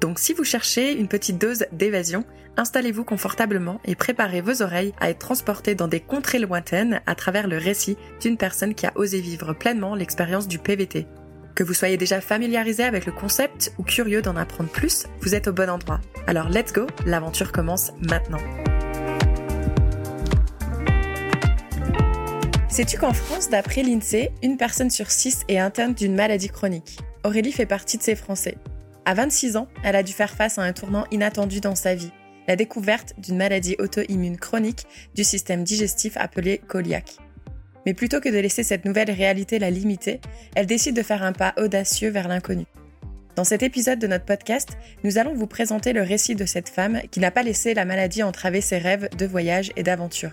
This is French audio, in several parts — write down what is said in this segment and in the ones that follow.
Donc si vous cherchez une petite dose d'évasion, installez-vous confortablement et préparez vos oreilles à être transportés dans des contrées lointaines à travers le récit d'une personne qui a osé vivre pleinement l'expérience du PVT. Que vous soyez déjà familiarisé avec le concept ou curieux d'en apprendre plus, vous êtes au bon endroit. Alors let's go, l'aventure commence maintenant. Sais-tu qu'en France, d'après l'INSEE, une personne sur six est atteinte d'une maladie chronique? Aurélie fait partie de ces Français. À 26 ans, elle a dû faire face à un tournant inattendu dans sa vie, la découverte d'une maladie auto-immune chronique du système digestif appelée coliaque. Mais plutôt que de laisser cette nouvelle réalité la limiter, elle décide de faire un pas audacieux vers l'inconnu. Dans cet épisode de notre podcast, nous allons vous présenter le récit de cette femme qui n'a pas laissé la maladie entraver ses rêves de voyage et d'aventure.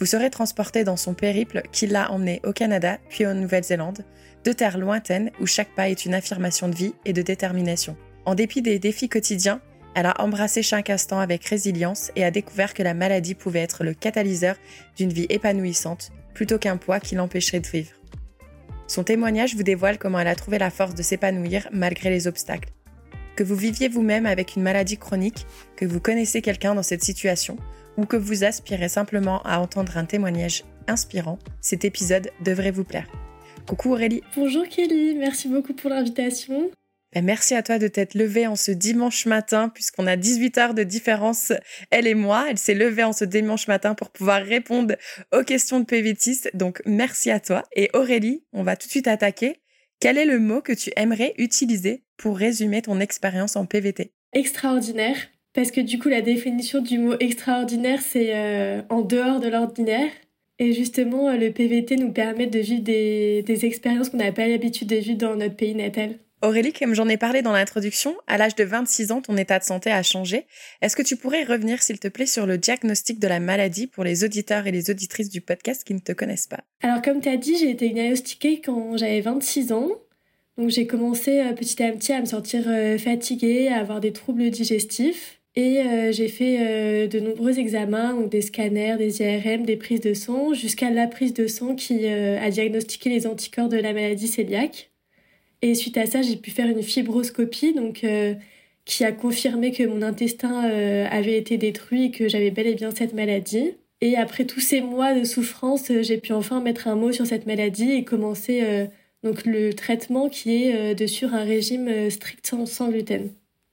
Vous serez transporté dans son périple qui l'a emmené au Canada puis en Nouvelle-Zélande, deux terres lointaines où chaque pas est une affirmation de vie et de détermination. En dépit des défis quotidiens, elle a embrassé chaque instant avec résilience et a découvert que la maladie pouvait être le catalyseur d'une vie épanouissante plutôt qu'un poids qui l'empêcherait de vivre. Son témoignage vous dévoile comment elle a trouvé la force de s'épanouir malgré les obstacles. Que vous viviez vous-même avec une maladie chronique, que vous connaissez quelqu'un dans cette situation, ou que vous aspirez simplement à entendre un témoignage inspirant, cet épisode devrait vous plaire. Coucou Aurélie. Bonjour Kelly, merci beaucoup pour l'invitation. Ben merci à toi de t'être levée en ce dimanche matin, puisqu'on a 18 heures de différence, elle et moi. Elle s'est levée en ce dimanche matin pour pouvoir répondre aux questions de PVTIS. Donc merci à toi. Et Aurélie, on va tout de suite attaquer. Quel est le mot que tu aimerais utiliser pour résumer ton expérience en PVT Extraordinaire. Parce que du coup, la définition du mot extraordinaire, c'est euh, en dehors de l'ordinaire. Et justement, euh, le PVT nous permet de vivre des, des expériences qu'on n'a pas l'habitude de vivre dans notre pays natal. Aurélie, comme j'en ai parlé dans l'introduction, à l'âge de 26 ans, ton état de santé a changé. Est-ce que tu pourrais revenir, s'il te plaît, sur le diagnostic de la maladie pour les auditeurs et les auditrices du podcast qui ne te connaissent pas? Alors, comme tu as dit, j'ai été diagnostiquée quand j'avais 26 ans. Donc, j'ai commencé euh, petit à petit à me sentir euh, fatiguée, à avoir des troubles digestifs. Et euh, j'ai fait euh, de nombreux examens, donc des scanners, des IRM, des prises de sang, jusqu'à la prise de sang qui euh, a diagnostiqué les anticorps de la maladie cœliaque. Et suite à ça, j'ai pu faire une fibroscopie, donc qui a confirmé que mon intestin avait été détruit et que j'avais bel et bien cette maladie. Et après tous ces mois de souffrance, j'ai pu enfin mettre un mot sur cette maladie et commencer donc le traitement qui est de sur un régime strict sans gluten.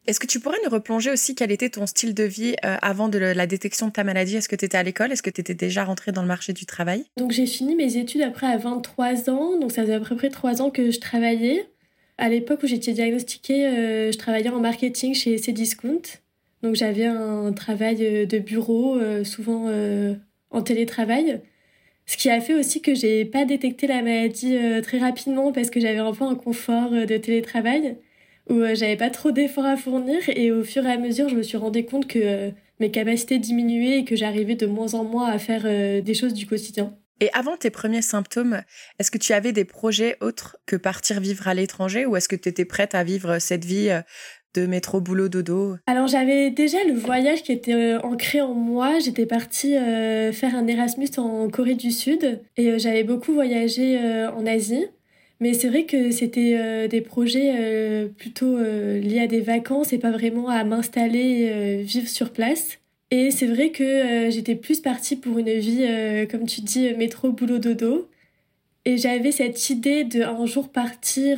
Est-ce que tu pourrais nous replonger aussi quel était ton style de vie euh, avant de la détection de ta maladie? Est-ce que tu étais à l'école? Est-ce que tu étais déjà rentrée dans le marché du travail? Donc j'ai fini mes études après à 23 ans, donc ça faisait à peu près 3 ans que je travaillais. À l'époque où j'étais diagnostiquée, euh, je travaillais en marketing chez Cdiscount. Donc j'avais un travail euh, de bureau, souvent en télétravail. Ce qui a fait aussi que j'ai pas détecté la maladie très rapidement parce que j'avais un peu un confort de télétravail où euh, j'avais pas trop d'efforts à fournir et au fur et à mesure je me suis rendu compte que euh, mes capacités diminuaient et que j'arrivais de moins en moins à faire euh, des choses du quotidien. Et avant tes premiers symptômes, est-ce que tu avais des projets autres que partir vivre à l'étranger ou est-ce que tu étais prête à vivre cette vie de métro boulot dodo? Alors j'avais déjà le voyage qui était ancré en moi. J'étais partie faire un Erasmus en Corée du Sud et j'avais beaucoup voyagé en Asie. Mais c'est vrai que c'était euh, des projets euh, plutôt euh, liés à des vacances et pas vraiment à m'installer, vivre sur place. Et c'est vrai que j'étais plus partie pour une vie, comme tu dis, métro, boulot, dodo. Et j'avais cette idée de un jour partir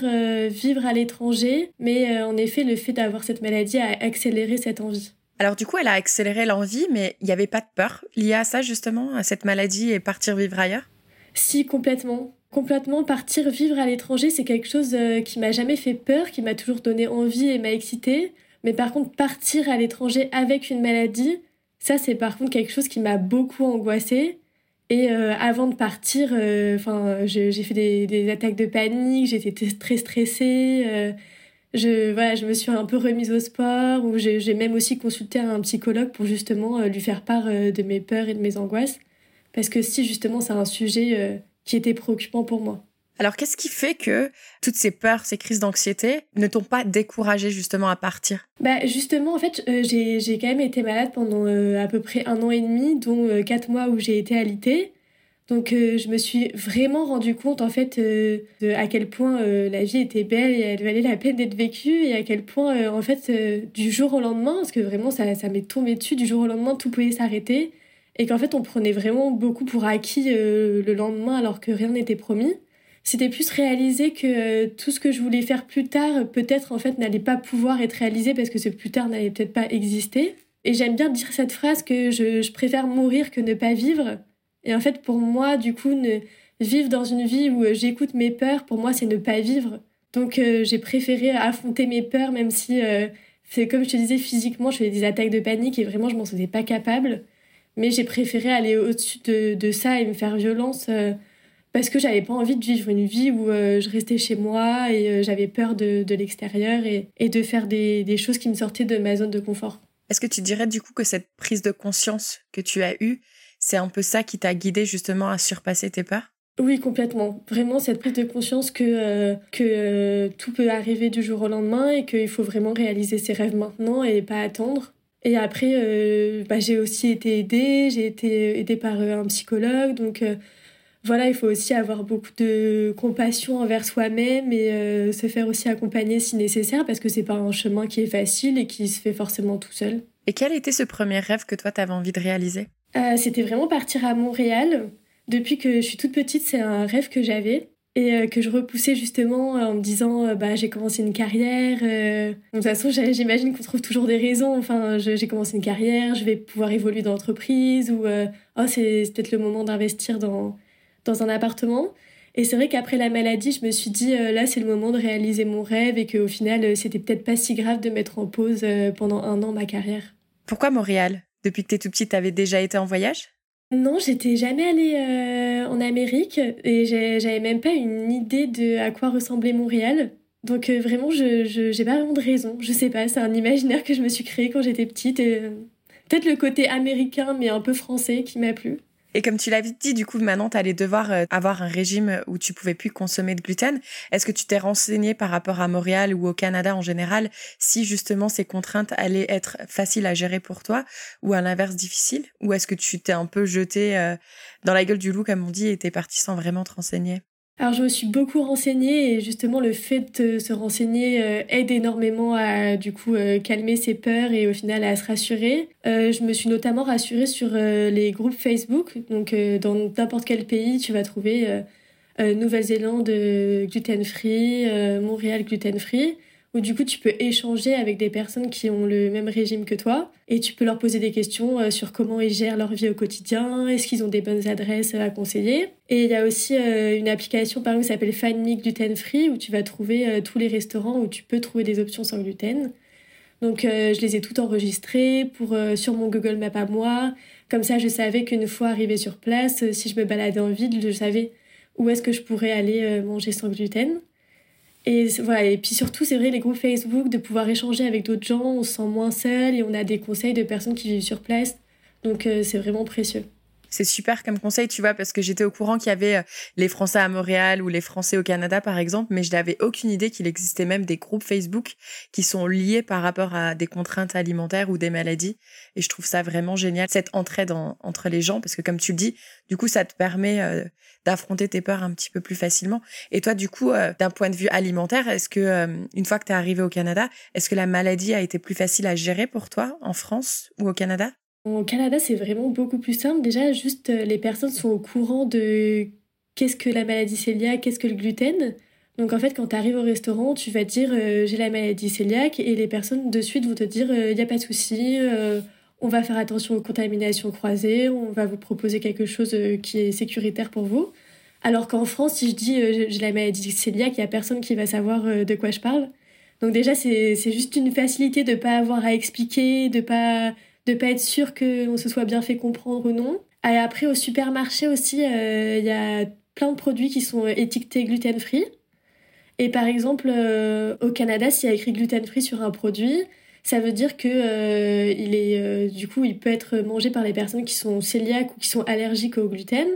vivre à l'étranger, mais en effet, le fait d'avoir cette maladie a accéléré cette envie. Alors du coup, elle a accéléré l'envie, mais il n'y avait pas de peur liée à ça justement, à cette maladie et partir vivre ailleurs? Si, complètement complètement partir vivre à l'étranger, c'est quelque chose euh, qui m'a jamais fait peur, qui m'a toujours donné envie et m'a excité. Mais par contre, partir à l'étranger avec une maladie, ça c'est par contre quelque chose qui m'a beaucoup angoissée. Et euh, avant de partir, euh, enfin, j'ai fait des, attaques de panique, j'étais très stressée. je, voilà, je me suis un peu remise au sport, ou j'ai même aussi consulté un psychologue pour justement lui faire part de mes peurs et de mes angoisses. Parce que si justement c'est un sujet qui était préoccupant pour moi. Alors, qu'est-ce qui fait que toutes ces peurs, ces crises d'anxiété ne t'ont pas découragé justement à partir? Bah justement, en fait, euh, j'ai quand même été malade pendant euh, à peu près un an et demi, dont euh, quatre mois où j'ai été alitée. Donc je me suis vraiment rendu compte en fait de à quel point la vie était belle et elle valait la peine d'être vécue et à quel point en fait du jour au lendemain, parce que vraiment ça, ça m'est tombé dessus, du jour au lendemain tout pouvait s'arrêter et qu'en fait on prenait vraiment beaucoup pour acquis le lendemain alors que rien n'était promis c'était plus réaliser que euh, tout ce que je voulais faire plus tard, peut-être en fait n'allait pas pouvoir être réalisé parce que ce plus tard n'allait peut-être pas exister. Et j'aime bien dire cette phrase que je, préfère mourir que ne pas vivre. Et en fait, pour moi, du coup, ne vivre dans une vie où euh, j'écoute mes peurs, pour moi, c'est ne pas vivre. Donc, euh, j'ai préféré affronter mes peurs, même si, c'est comme je te disais, physiquement, je faisais des attaques de panique et vraiment, je m'en sentais pas capable. Mais j'ai préféré aller au-dessus de, de, ça et me faire violence parce que j'avais pas envie de vivre une vie où euh, je restais chez moi et euh, j'avais peur de, de l'extérieur et, et, de faire des, des, choses qui me sortaient de ma zone de confort. Est-ce que tu dirais du coup que cette prise de conscience que tu as eue, c'est un peu ça qui t'a guidé justement à surpasser tes peurs? Oui, complètement. Vraiment, cette prise de conscience que, euh, que tout peut arriver du jour au lendemain et qu'il faut vraiment réaliser ses rêves maintenant et pas attendre. Et après, bah, j'ai aussi été aidée, j'ai été aidée par un psychologue, donc voilà, il faut aussi avoir beaucoup de compassion envers soi-même et euh, se faire aussi accompagner si nécessaire parce que c'est pas un chemin qui est facile et qui se fait forcément tout seul. Et quel était ce premier rêve que toi t'avais envie de réaliser? Euh, C'était vraiment partir à Montréal. Depuis que je suis toute petite, c'est un rêve que j'avais et euh, que je repoussais justement en me disant bah j'ai commencé une carrière de toute façon j'imagine qu'on trouve toujours des raisons enfin j'ai commencé une carrière je vais pouvoir évoluer dans l'entreprise ou oh c'est peut-être le moment d'investir dans dans un appartement. Et c'est vrai qu'après la maladie, je me suis dit, euh, là, c'est le moment de réaliser mon rêve et qu'au final, euh, c'était peut-être pas si grave de mettre en pause euh, pendant un an ma carrière. Pourquoi Montréal? Depuis que tu es tout petite, avais déjà été en voyage? Non, j'étais jamais allée en Amérique et j'avais même pas une idée de à quoi ressemblait Montréal. Donc vraiment, je j'ai pas vraiment de raison. Je sais pas, c'est un imaginaire que je me suis créé quand j'étais petite. Peut-être le côté américain, mais un peu français qui m'a plu. Et comme tu l'avais dit, du coup, maintenant, tu allais devoir euh, avoir un régime où tu pouvais plus consommer de gluten. Est-ce que tu t'es renseigné par rapport à Montréal ou au Canada en général si justement ces contraintes allaient être faciles à gérer pour toi ou à l'inverse difficiles? Ou est-ce que tu t'es un peu jeté euh, dans la gueule du loup, comme on dit, et t'es parti sans vraiment te renseigner? Alors je me suis beaucoup renseignée et justement le fait de se renseigner euh, aide énormément à du coup euh, calmer ses peurs et au final à se rassurer. Euh, je me suis notamment rassurée sur les groupes Facebook. Donc dans n'importe quel pays, tu vas trouver Nouvelle-Zélande gluten free, Montréal gluten free où du coup tu peux échanger avec des personnes qui ont le même régime que toi et tu peux leur poser des questions euh, sur comment ils gèrent leur vie au quotidien, est-ce qu'ils ont des bonnes adresses à conseiller. Et il y a aussi euh, une application par exemple qui s'appelle Me Gluten Free où tu vas trouver euh, tous les restaurants où tu peux trouver des options sans gluten. Donc je les ai toutes enregistrées pour sur mon Google Map à moi. Comme ça, je savais qu'une fois arrivé sur place, si je me baladais en ville, je savais où est-ce que je pourrais aller manger sans gluten. Et voilà, et puis surtout, c'est vrai, les groupes Facebook, de pouvoir échanger avec d'autres gens, on se sent moins seul et on a des conseils de personnes qui vivent sur place. Donc euh, c'est vraiment précieux. C'est super comme conseil, tu vois, parce que j'étais au courant qu'il y avait euh, les Français à Montréal ou les Français au Canada, par exemple, mais je n'avais aucune idée qu'il existait même des groupes Facebook qui sont liés par rapport à des contraintes alimentaires ou des maladies. Et je trouve ça vraiment génial, cette entraide entre les gens, parce que comme tu le dis, du coup, ça te permet euh, d'affronter tes peurs un petit peu plus facilement. Et toi, du coup, euh, d'un point de vue alimentaire, est-ce que, une fois que tu es arrivé au Canada, est-ce que la maladie a été plus facile à gérer pour toi en France ou au Canada? Au Canada, c'est vraiment beaucoup plus simple. Déjà, juste euh, les personnes sont au courant de qu'est-ce que la maladie cœliaque, qu'est-ce que le gluten. Donc en fait, quand tu arrives au restaurant, tu vas dire euh, j'ai la maladie cœliaque et les personnes de suite vont te dire il euh, n'y a pas de souci, on va faire attention aux contaminations croisées, on va vous proposer quelque chose qui est sécuritaire pour vous. Alors qu'en France, si je dis j'ai la maladie cœliaque, il n'y a personne qui va savoir de quoi je parle. Donc déjà, c'est juste une facilité de ne pas avoir à expliquer, de pas de pas être sûr qu'on se soit bien fait comprendre ou non. Après, au supermarché aussi, euh, il y a plein de produits qui sont étiquetés gluten free. Et par exemple, au Canada, s'il y a écrit gluten-free sur un produit, ça veut dire que il est du coup il peut être mangé par les personnes qui sont cœliaques ou qui sont allergiques au gluten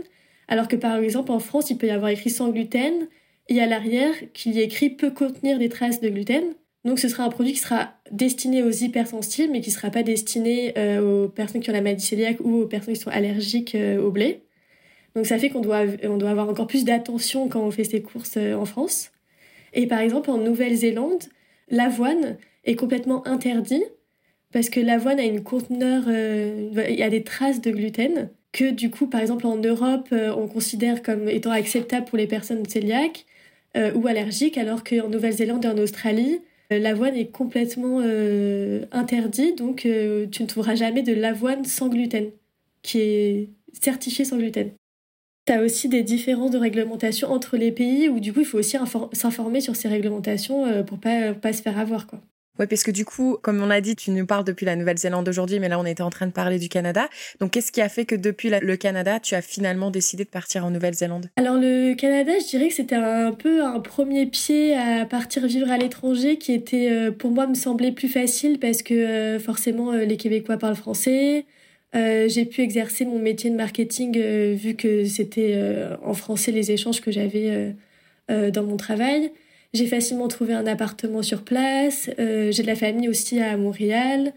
alors que par exemple en France il peut y avoir écrit sans gluten et à l'arrière qu'il y écrit peut contenir des traces de gluten donc ce sera un produit qui sera destiné aux hypersensibles, mais qui ne sera pas destiné euh, aux personnes qui ont la maladie cœliaque ou aux personnes qui sont allergiques euh, au blé. Donc ça fait qu'on doit, on doit avoir encore plus d'attention quand on fait ses courses euh, en France. Et par exemple en Nouvelle-Zélande, l'avoine est complètement interdit parce que l'avoine a une conteneur, il y a des traces de gluten que du coup par exemple en Europe on considère comme étant acceptable pour les personnes cœliaques ou allergiques, alors qu'en Nouvelle-Zélande et en Australie l'avoine est complètement euh, interdite, donc euh, tu ne trouveras jamais de l'avoine sans gluten, qui est certifiée sans gluten. Tu as aussi des différences de réglementation entre les pays où du coup il faut aussi s'informer sur ces réglementations pour pas, pas se faire avoir. quoi. Oui, parce que du coup, comme on a dit, tu nous parles depuis la Nouvelle-Zélande aujourd'hui, mais là, on était en train de parler du Canada. Donc, qu'est-ce qui a fait que depuis le Canada, tu as finalement décidé de partir en Nouvelle-Zélande? Alors, le Canada, je dirais que c'était un peu un premier pied à partir vivre à l'étranger qui était, euh, pour moi, me semblait plus facile parce que euh, forcément, euh, les Québécois parlent français. j'ai pu exercer mon métier de marketing vu que c'était en français les échanges que j'avais dans mon travail. J'ai facilement trouvé un appartement sur place. Euh, j'ai de la famille aussi à Montréal.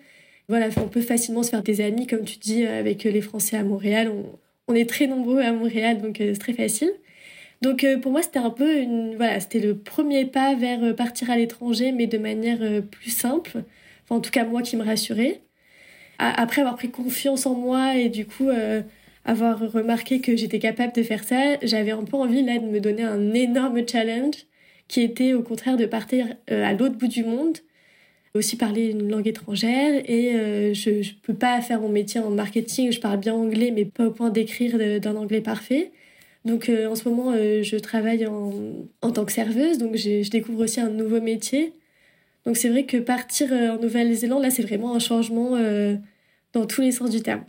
Voilà, on peut facilement se faire des amis, comme tu dis, avec les Français à Montréal. On, est très nombreux à Montréal, donc euh, c'est très facile. Donc euh, pour moi, c'était un peu voilà, c'était le premier pas vers partir à l'étranger, mais de manière plus simple. Enfin, en tout cas, moi qui me rassurais. Après avoir pris confiance en moi et du coup avoir remarqué que j'étais capable de faire ça, j'avais un peu envie là de me donner un énorme challenge qui était au contraire de partir euh, à l'autre bout du monde, aussi parler une langue étrangère. Et euh, je ne peux pas faire mon métier en marketing, je parle bien anglais, mais pas au point d'écrire d'un anglais parfait. Donc euh, en ce moment, je travaille en, en, tant que serveuse, donc je découvre aussi un nouveau métier. Donc c'est vrai que partir en Nouvelle-Zélande, là, c'est vraiment un changement dans tous les sens du terme.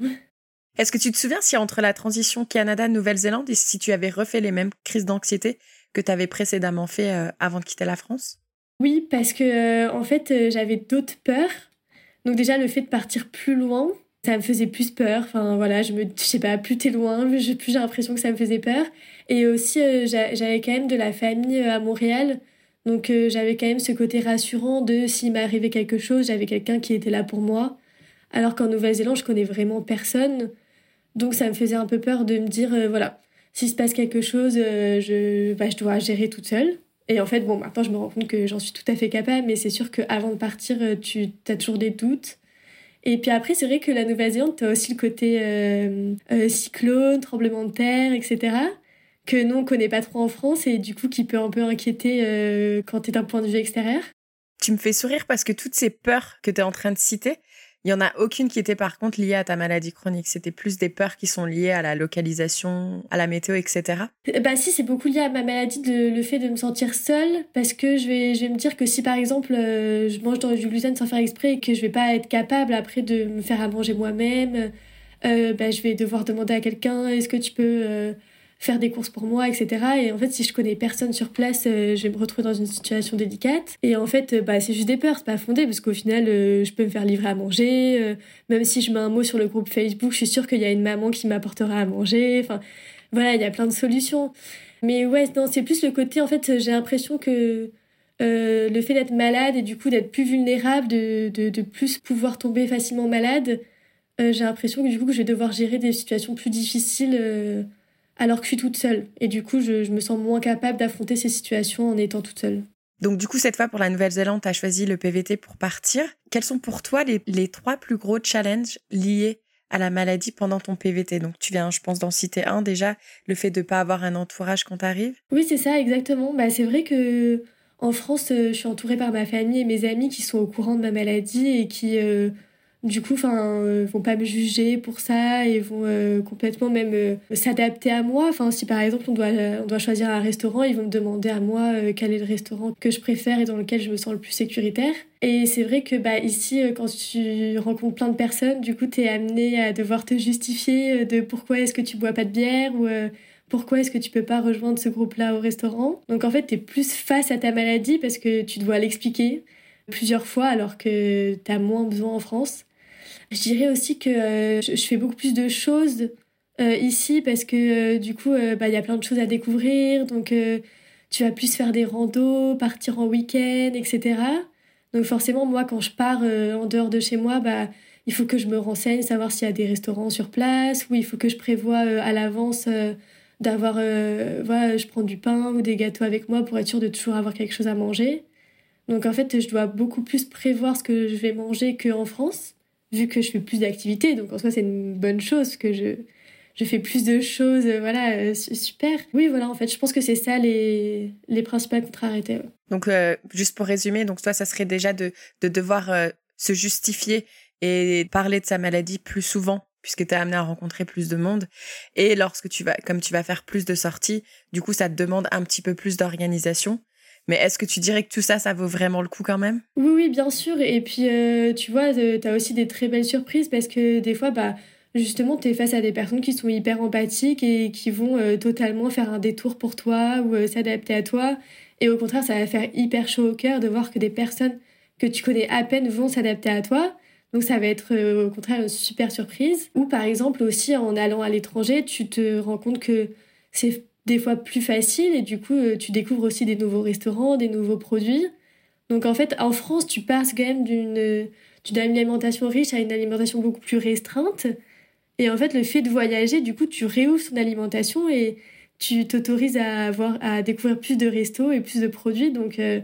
Est-ce que tu te souviens si entre la transition Canada-Nouvelle-Zélande et si tu avais refait les mêmes crises d'anxiété que tu avais précédemment fait euh, avant de quitter la France? Oui, parce que euh, en fait, euh, j'avais d'autres peurs. Donc déjà, le fait de partir plus loin, ça me faisait plus peur. Enfin voilà, je me, je sais pas, plus t'es loin, plus j'ai l'impression que ça me faisait peur. Et aussi, j'avais quand même de la famille à Montréal. Donc j'avais quand même ce côté rassurant de s'il m'arrivait quelque chose, j'avais quelqu'un qui était là pour moi. Alors qu'en Nouvelle-Zélande, je connais vraiment personne. Donc ça me faisait un peu peur de me dire, voilà, s'il se passe quelque chose, euh, je, bah, je dois gérer toute seule. Et en fait, bon, maintenant, je me rends compte que j'en suis tout à fait capable, mais c'est sûr qu'avant de partir, euh, tu as toujours des doutes. Et puis après, c'est vrai que la Nouvelle-Zélande, tu as aussi le côté euh, cyclone, tremblement de terre, etc., que nous, on connaît pas trop en France et du coup, qui peut un peu inquiéter quand tu es d'un point de vue extérieur. Tu me fais sourire parce que toutes ces peurs que tu es en train de citer, il y en a aucune qui était par contre liée à ta maladie chronique. C'était plus des peurs qui sont liées à la localisation, à la météo, etc. Bah si, c'est beaucoup lié à ma maladie, de, le fait de me sentir seule, parce que je vais, je vais me dire que si par exemple euh, je mange dans du gluten sans faire exprès et que je vais pas être capable après de me faire à manger moi-même, euh, bah, je vais devoir demander à quelqu'un est-ce que tu peux euh, faire des courses pour moi, etc. Et en fait, si je connais personne sur place, euh, je vais me retrouver dans une situation délicate. Et en fait, euh, bah, c'est juste des peurs, c'est pas fondé, parce qu'au final, euh, je peux me faire livrer à manger. même si je mets un mot sur le groupe Facebook, je suis sûre qu'il y a une maman qui m'apportera à manger. Enfin, voilà, il y a plein de solutions. Mais ouais, non, c'est plus le côté, en fait, j'ai l'impression que le fait d'être malade et du coup d'être plus vulnérable, de, de, de plus pouvoir tomber facilement malade, j'ai l'impression que du coup que je vais devoir gérer des situations plus difficiles alors que je suis toute seule. Et du coup, je, me sens moins capable d'affronter ces situations en étant toute seule. Donc du coup, cette fois pour la Nouvelle-Zélande, tu as choisi le PVT pour partir. Quels sont pour toi les, trois plus gros challenges liés à la maladie pendant ton PVT Donc tu viens, je pense, d'en citer un déjà, le fait de ne pas avoir un entourage quand tu arrives. Oui, c'est ça, exactement. Bah, c'est vrai que en France, euh, je suis entourée par ma famille et mes amis qui sont au courant de ma maladie et qui... Euh, du coup enfin euh, vont pas me juger pour ça et vont euh, complètement même euh, s'adapter à moi. Enfin si par exemple on doit on doit choisir un restaurant ils vont me demander à moi quel est le restaurant que je préfère et dans lequel je me sens le plus sécuritaire. Et c'est vrai que bah ici quand tu rencontres plein de personnes du coup tu es amené à devoir te justifier de pourquoi est-ce que tu bois pas de bière ou pourquoi est-ce que tu peux pas rejoindre ce groupe-là au restaurant. Donc en fait, tu es plus face à ta maladie parce que tu dois l'expliquer plusieurs fois alors que tu as moins besoin en France. Je dirais aussi que euh, je fais beaucoup plus de choses euh, ici parce que euh, du coup, bah, il y a plein de choses à découvrir. Donc tu vas plus faire des randos, partir en week-end, etc. Donc forcément, moi, quand je pars en dehors de chez moi, bah, il faut que je me renseigne, savoir s'il y a des restaurants sur place, ou il faut que je prévoie à l'avance d'avoir, voilà, je prends du pain ou des gâteaux avec moi pour être sûr de toujours avoir quelque chose à manger. Donc en fait, je dois beaucoup plus prévoir ce que je vais manger qu'en France, vu que je fais plus d'activités. Donc en soi, c'est une bonne chose que je, je fais plus de choses. Euh, voilà, euh, super. Oui, voilà, en fait, je pense que c'est ça les, les principales contrariétés. Donc euh, juste pour résumer, donc toi, ça serait déjà de, de devoir se justifier et parler de sa maladie plus souvent puisque tu es amené à rencontrer plus de monde. Et lorsque tu vas, comme tu vas faire plus de sorties, du coup, ça te demande un petit peu plus d'organisation. Mais est-ce que tu dirais que tout ça, ça vaut vraiment le coup quand même? Oui, oui, bien sûr. Et puis, euh, tu vois, euh, tu as aussi des très belles surprises parce que des fois, bah, justement, tu es face à des personnes qui sont hyper empathiques et qui vont euh, totalement faire un détour pour toi ou s'adapter à toi. Et au contraire, ça va faire hyper chaud au cœur de voir que des personnes que tu connais à peine vont s'adapter à toi. Donc ça va être au contraire une super surprise. Ou par exemple aussi en allant à l'étranger, tu te rends compte que c'est des fois plus facile et du coup euh, tu découvres aussi des nouveaux restaurants, des nouveaux produits. Donc en fait en France tu passes quand même d'une alimentation riche à une alimentation beaucoup plus restreinte. Et en fait le fait de voyager du coup tu réouvres ton alimentation et tu t'autorises à avoir à découvrir plus de restos et plus de produits donc euh,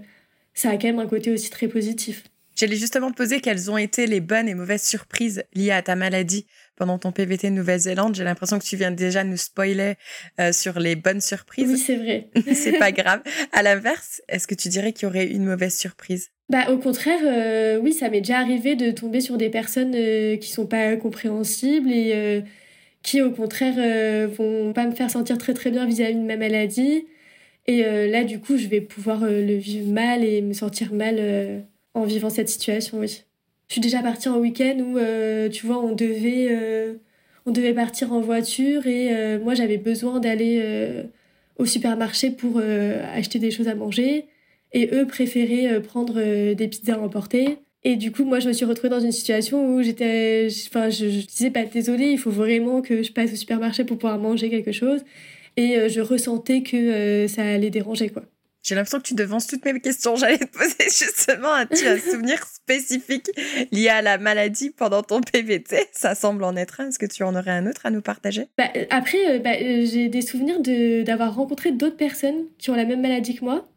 ça a quand même un côté aussi très positif. J'allais justement te poser quelles ont été les bonnes et mauvaises surprises liées à ta maladie pendant ton PVT Nouvelle-Zélande. J'ai l'impression que tu viens déjà nous spoiler euh, sur les bonnes surprises. Oui, c'est vrai. c'est pas grave. À l'inverse, est-ce que tu dirais qu'il y aurait une mauvaise surprise? Bah, au contraire, euh, oui, ça m'est déjà arrivé de tomber sur des personnes euh, qui sont pas compréhensibles et qui, au contraire, vont pas me faire sentir très très bien vis-à-vis de ma maladie. Et là, du coup, je vais pouvoir le vivre mal et me sentir mal en vivant cette situation, oui. Je suis déjà partie en week-end où, euh, tu vois, on devait, euh, on devait partir en voiture et euh, moi, j'avais besoin d'aller au supermarché pour acheter des choses à manger. Et eux préféraient prendre des pizzas à emporter. Et du coup, moi, je me suis retrouvée dans une situation où j'étais, enfin, je, je, disais, pas désolée, il faut vraiment que je passe au supermarché pour pouvoir manger quelque chose. Et je ressentais que ça allait déranger, quoi. J'ai l'impression que tu devances toutes mes questions. J'allais te poser justement un, un souvenir spécifique lié à la maladie pendant ton PVT. Ça semble en être un. Est-ce que tu en aurais un autre à nous partager? Bah, Après, euh, bah, euh, j'ai des souvenirs d'avoir rencontré d'autres personnes qui ont la même maladie que moi.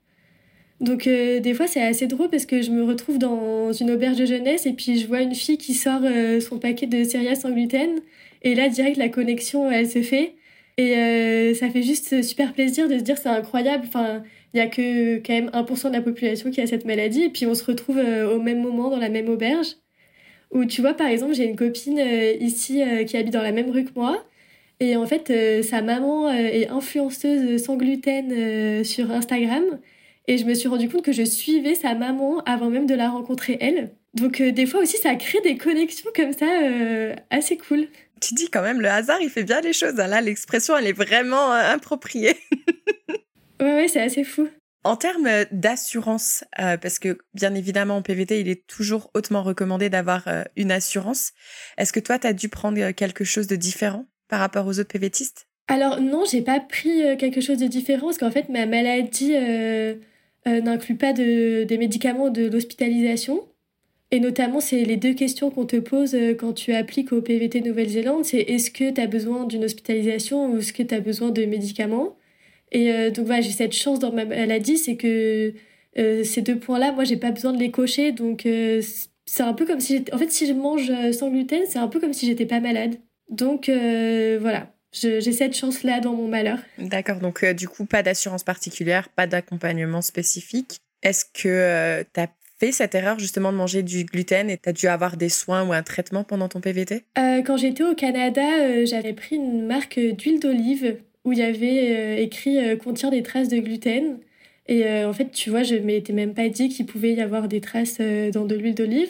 Donc euh, des fois c'est assez drôle parce que je me retrouve dans une auberge de jeunesse et puis je vois une fille qui sort son paquet de céréales sans gluten et là direct la connexion elle se fait et ça fait juste super plaisir de se dire c'est incroyable. Enfin il y a que quand même 1% de la population qui a cette maladie et puis on se retrouve euh, au même moment dans la même auberge. Où tu vois, par exemple, j'ai une copine euh, ici euh, qui habite dans la même rue que moi. Et en fait, sa maman est influenceuse sans gluten sur Instagram. Et je me suis rendu compte que je suivais sa maman avant même de la rencontrer elle. Donc des fois aussi, ça crée des connexions comme ça assez cool. Tu dis quand même, le hasard, il fait bien les choses. Hein. Là, l'expression, elle est vraiment appropriée. Ouais, c'est assez fou. En termes d'assurance, euh, parce que bien évidemment en PVT, il est toujours hautement recommandé d'avoir euh, une assurance. Est-ce que toi, tu as dû prendre euh, quelque chose de différent par rapport aux autres PVTistes Alors non, j'ai pas pris quelque chose de différent parce qu'en fait, ma maladie n'inclut pas de, des médicaments de l'hospitalisation. Et notamment, c'est les deux questions qu'on te pose quand tu appliques au PVT Nouvelle-Zélande. C'est est-ce que tu as besoin d'une hospitalisation ou est-ce que tu as besoin de médicaments? Et euh, donc voilà, j'ai cette chance dans ma maladie, c'est que euh, ces deux points-là, moi, j'ai pas besoin de les cocher. Donc euh, c'est un peu comme si En fait, si je mange sans gluten, c'est un peu comme si j'étais pas malade. Donc voilà, j'ai cette chance-là dans mon malheur. D'accord, donc du coup, pas d'assurance particulière, pas d'accompagnement spécifique. Est-ce que tu as fait cette erreur justement de manger du gluten et tu as dû avoir des soins ou un traitement pendant ton PVT Quand j'étais au Canada, j'avais pris une marque d'huile d'olive où il y avait euh, écrit euh, contient des traces de gluten. Et euh, en fait, tu vois, je m'étais même pas dit qu'il pouvait y avoir des traces dans de l'huile d'olive.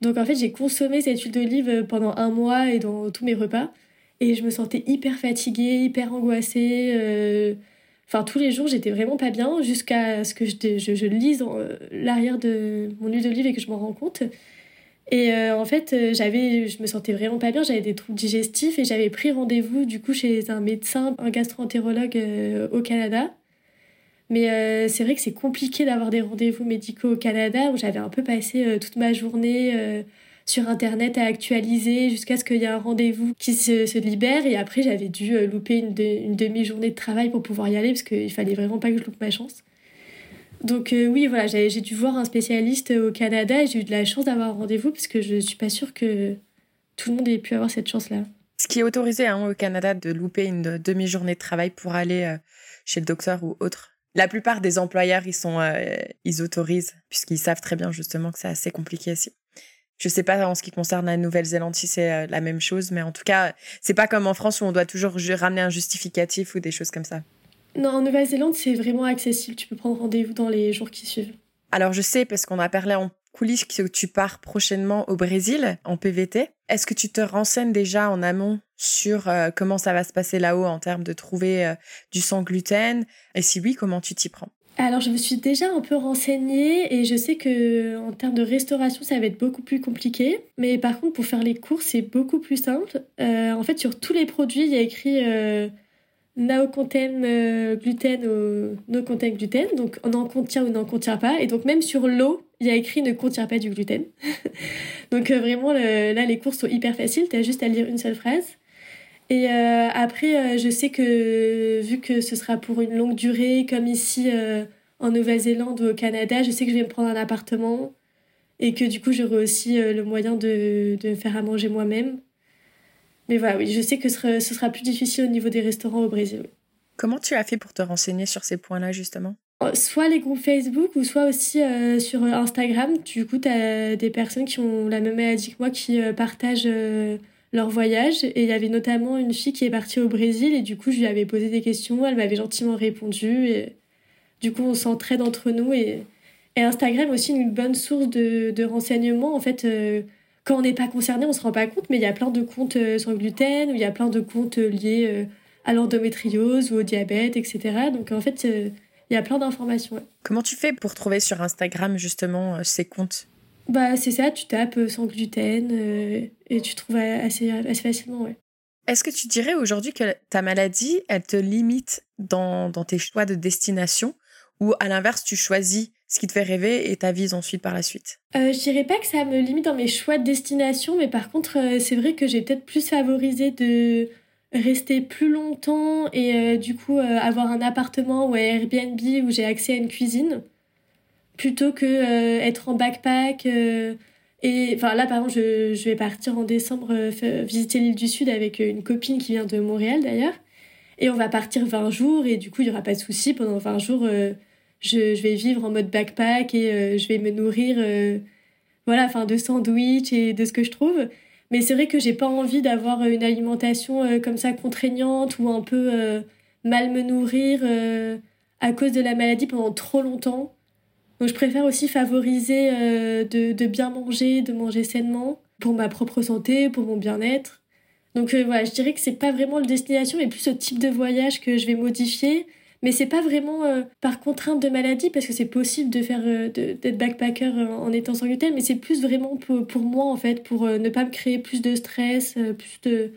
Donc en fait, j'ai consommé cette huile d'olive pendant un mois et dans tous mes repas. et je me sentais hyper fatiguée, hyper angoissée. Enfin, tous les jours, j'étais vraiment pas bien jusqu'à ce que je, je, je lise l'arrière de mon huile d'olive et que je m'en rends compte. Et euh, en fait, euh, j'avais, je me sentais vraiment pas bien, j'avais des troubles digestifs et j'avais pris rendez-vous du coup chez un médecin, un gastro-entérologue euh, au Canada. Mais c'est vrai que c'est compliqué d'avoir des rendez-vous médicaux au Canada où j'avais un peu passé toute ma journée sur Internet à actualiser jusqu'à ce qu'il y ait un rendez-vous qui se, se, libère. Et après, j'avais dû louper une, une demi-journée de travail pour pouvoir y aller parce qu'il fallait vraiment pas que je loupe ma chance. Donc euh, oui, voilà, j'ai dû voir un spécialiste au Canada et j'ai eu de la chance d'avoir un rendez-vous parce que je ne suis pas sûre que tout le monde ait pu avoir cette chance-là. Ce qui est autorisé hein, au Canada de louper une demi-journée de travail pour aller euh, chez le docteur ou autre. La plupart des employeurs, ils sont, euh, ils autorisent puisqu'ils savent très bien justement que c'est assez compliqué ici. Je sais pas en ce qui concerne la Nouvelle-Zélande si c'est la même chose, mais en tout cas, c'est pas comme en France où on doit toujours ramener un justificatif ou des choses comme ça. Non, en Nouvelle-Zélande, c'est vraiment accessible. Tu peux prendre rendez-vous dans les jours qui suivent. Alors, je sais, parce qu'on a parlé en coulisses que tu pars prochainement au Brésil en PVT. Est-ce que tu te renseignes déjà en amont sur euh, comment ça va se passer là-haut en termes de trouver euh, du sans gluten? Et si oui, comment tu t'y prends? Alors je me suis déjà un peu renseignée et je sais que en termes de restauration ça va être beaucoup plus compliqué. Mais par contre pour faire les courses c'est beaucoup plus simple. Euh, en fait sur tous les produits il y a écrit no contain euh, gluten ou no contain gluten, donc on en contient ou n'en contient pas. Et donc même sur l'eau, il y a écrit ne contient pas du gluten. donc euh, vraiment là les courses sont hyper faciles, tu as juste à lire une seule phrase. Et euh, après, je sais que vu que ce sera pour une longue durée, comme ici en Nouvelle-Zélande ou au Canada, je sais que je vais me prendre un appartement et que du coup j'aurai aussi le moyen de, de faire à manger moi-même. Mais voilà, oui, je sais que ce sera, plus difficile au niveau des restaurants au Brésil. Comment tu as fait pour te renseigner sur ces points-là, justement? Euh, Soit les groupes Facebook ou soit aussi euh, sur Instagram. Du coup, tu as des personnes qui ont la même maladie que moi qui euh, partagent leur voyage. Et il y avait notamment une fille qui est partie au Brésil et du coup, je lui avais posé des questions. Elle m'avait gentiment répondu. Et du coup, on s'entraide entre nous. Et, et Instagram aussi une bonne source de, de renseignements. En fait, quand on n'est pas concerné, on se rend pas compte, mais il y a plein de comptes euh, sans gluten, ou il y a plein de comptes euh, liés euh, à l'endométriose ou au diabète, etc. Donc en fait, il y a plein d'informations. Comment tu fais pour trouver sur Instagram justement ces comptes? Bah c'est ça, tu tapes sans gluten et tu trouves assez, assez facilement, ouais. Est-ce que tu dirais aujourd'hui que ta maladie, elle te limite dans, dans tes choix de destination? Ou à l'inverse, tu choisis ce qui te fait rêver et ta vise ensuite par la suite euh, Je dirais pas que ça me limite dans mes choix de destination, mais par contre, euh, c'est vrai que j'ai peut-être plus favorisé de rester plus longtemps et euh, du coup avoir un appartement ou un Airbnb où j'ai accès à une cuisine plutôt que être en backpack. et enfin là, par exemple, je, je vais partir en décembre visiter l'île du Sud avec une copine qui vient de Montréal d'ailleurs. Et on va partir 20 jours et du coup, il n'y aura pas de souci. Pendant 20 jours, je, vais vivre en mode backpack et euh, je vais me nourrir euh, voilà enfin de sandwich et de ce que je trouve. Mais c'est vrai que j'ai pas envie d'avoir une alimentation euh, comme ça contraignante ou un peu mal me nourrir à cause de la maladie pendant trop longtemps. Donc je préfère aussi favoriser de, de, bien manger de manger sainement pour ma propre santé pour mon bien-être. Donc voilà je dirais que c'est pas vraiment le destination mais plus ce type de voyage que je vais modifier mais c'est pas vraiment euh, par contrainte de maladie, parce que c'est possible de faire euh, d'être backpacker euh, en étant sans gluten, mais c'est plus vraiment pour, pour, moi, en fait, pour ne pas me créer plus de stress, plus de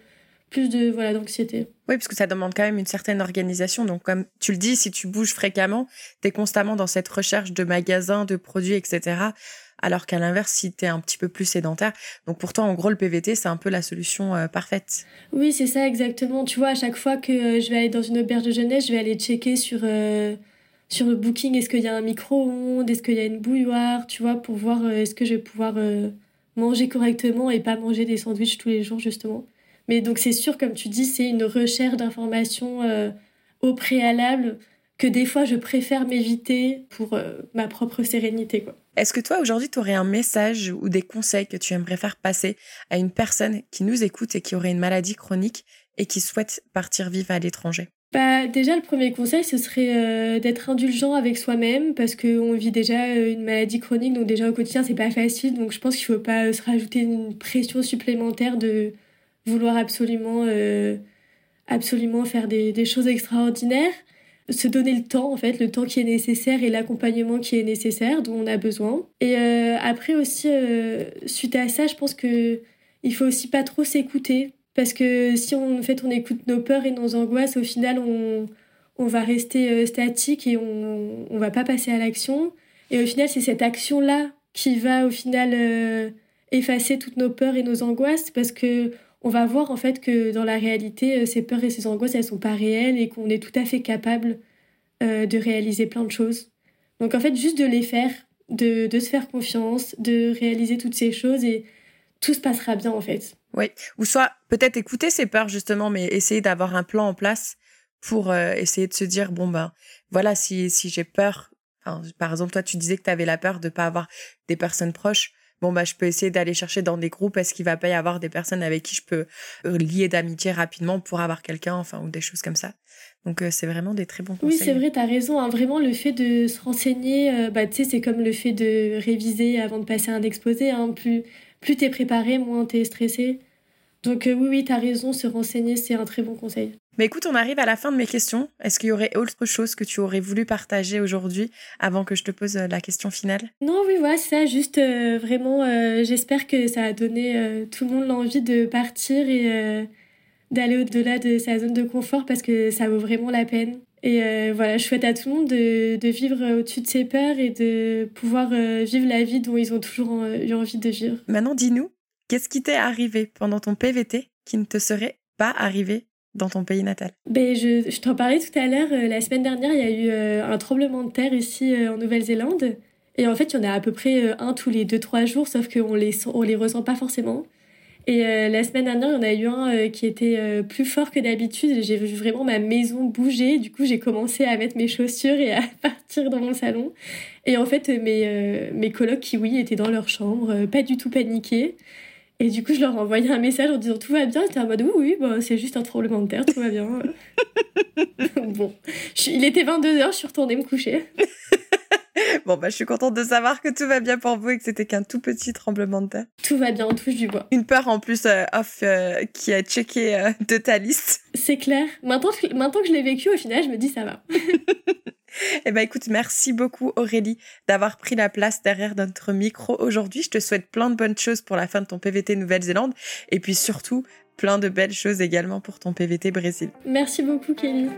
plus de voilà d'anxiété. Oui, parce que ça demande quand même une certaine organisation. Donc, comme tu le dis, si tu bouges fréquemment, tu es constamment dans cette recherche de magasins, de produits, etc alors qu'à l'inverse, si tu es un petit peu plus sédentaire. Donc pourtant, en gros, le PVT, c'est un peu la solution euh, parfaite. Oui, c'est ça, exactement. Tu vois, à chaque fois que euh, je vais aller dans une auberge de jeunesse, je vais aller checker sur, euh, sur le booking, est-ce qu'il y a un micro-ondes, est-ce qu'il y a une bouilloire, tu vois, pour voir est-ce que je vais pouvoir manger correctement et pas manger des sandwichs tous les jours, justement. Mais donc c'est sûr, comme tu dis, c'est une recherche d'informations au préalable que des fois je préfère m'éviter pour ma propre sérénité, quoi. Est-ce que toi, aujourd'hui, tu aurais un message ou des conseils que tu aimerais faire passer à une personne qui nous écoute et qui aurait une maladie chronique et qui souhaite partir vivre à l'étranger? Bah, déjà, le premier conseil, ce serait euh, d'être indulgent avec soi-même parce qu'on vit déjà euh, une maladie chronique, donc déjà au quotidien, c'est pas facile. Donc je pense qu'il faut pas se rajouter une pression supplémentaire de vouloir absolument, absolument faire des, choses extraordinaires. Se donner le temps, en fait, le temps qui est nécessaire et l'accompagnement qui est nécessaire, dont on a besoin. Et après aussi, suite à ça, je pense que il faut aussi pas trop s'écouter. Parce que si on, fait, on écoute nos peurs et nos angoisses, au final, on, on va rester euh, statique et on ne va pas passer à l'action. Et au final, c'est cette action-là qui va au final euh, effacer toutes nos peurs et nos angoisses parce que on va voir en fait que dans la réalité, euh, ces peurs et ces angoisses, elles sont pas réelles et qu'on est tout à fait capable de réaliser plein de choses. Donc en fait, juste de les faire, de, de se faire confiance, de réaliser toutes ces choses et tout se passera bien en fait. Oui, ou soit peut-être écouter ces peurs justement, mais essayer d'avoir un plan en place pour euh, essayer de se dire bon ben voilà si si j'ai peur par exemple toi tu disais que tu avais la peur de pas avoir des personnes proches bon bah je peux essayer d'aller chercher dans des groupes. Est-ce qu'il va pas y avoir des personnes avec qui je peux euh, lier d'amitié rapidement pour avoir quelqu'un enfin ou des choses comme ça. Donc euh, c'est vraiment des très bons conseils oui c'est vrai tu as raison hein. vraiment le fait de se renseigner bah tu sais c'est comme le fait de réviser avant de passer un exposé hein. plus plus t'es préparé moins t'es stressé. Donc oui oui tu as raison se renseigner c'est un très bon conseil mais écoute, on arrive à la fin de mes questions. Est-ce qu'il y aurait autre chose que tu aurais voulu partager aujourd'hui avant que je te pose euh, la question finale? Non, oui, voilà, ça. Juste euh, vraiment, euh, j'espère que ça a donné tout le monde l'envie de partir et d'aller au-delà de sa zone de confort parce que ça vaut vraiment la peine. Et voilà, je souhaite à tout le monde de, de vivre au-dessus de ses peurs et de pouvoir vivre la vie dont ils ont toujours eu envie de vivre. Maintenant, dis-nous, qu'est-ce qui t'est arrivé pendant ton PVT qui ne te serait pas arrivé dans ton pays natal ben, Je, je t'en parlais tout à l'heure. Euh, la semaine dernière, il y a eu euh, un tremblement de terre ici euh, en Nouvelle-Zélande. Et en fait, il y en a à peu près un tous les 2-3 jours, sauf qu'on les, on les ressent pas forcément. Et la semaine dernière, il y en a eu un qui était plus fort que d'habitude. J'ai vu vraiment ma maison bouger. Du coup, j'ai commencé à mettre mes chaussures et à partir dans mon salon. Et en fait, mes, mes colocs qui, oui, étaient dans leur chambre, pas du tout paniqués. Et du coup, je leur ai envoyé un message en disant tout va bien? Ils étaient en mode oui, oui, bah, c'est juste un tremblement de terre, tout va bien. bon, il était 22h, je suis retournée me coucher. bon, bah, je suis contente de savoir que tout va bien pour vous et que c'était qu'un tout petit tremblement de terre. Tout va bien, on touche du bois. Une peur en plus euh, off euh, qui a checké euh, de ta liste. C'est clair. Maintenant, maintenant que je l'ai vécu, au final, je me dis ça va. Eh ben écoute, merci beaucoup Aurélie d'avoir pris la place derrière notre micro aujourd'hui. Je te souhaite plein de bonnes choses pour la fin de ton PVT Nouvelle-Zélande et puis surtout plein de belles choses également pour ton PVT Brésil. Merci beaucoup Kelly.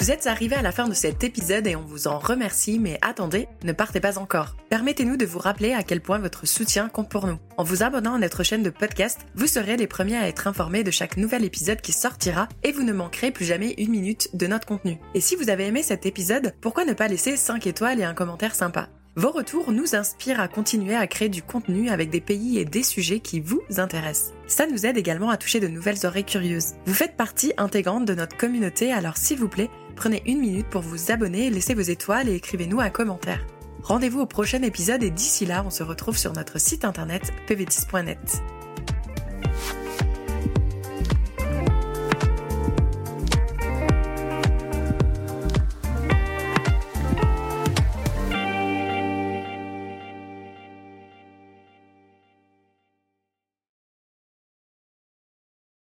Vous êtes arrivé à la fin de cet épisode et on vous en remercie, mais attendez, ne partez pas encore. Permettez-nous de vous rappeler à quel point votre soutien compte pour nous. En vous abonnant à notre chaîne de podcast, vous serez les premiers à être informés de chaque nouvel épisode qui sortira et vous ne manquerez plus jamais une minute de notre contenu. Et si vous avez aimé cet épisode, pourquoi ne pas laisser 5 étoiles et un commentaire sympa? Vos retours nous inspirent à continuer à créer du contenu avec des pays et des sujets qui vous intéressent. Ça nous aide également à toucher de nouvelles oreilles curieuses. Vous faites partie intégrante de notre communauté, alors s'il vous plaît, prenez une minute pour vous abonner, laissez vos étoiles et écrivez-nous un commentaire. Rendez-vous au prochain épisode et d'ici là, on se retrouve sur notre site internet pvtis.net.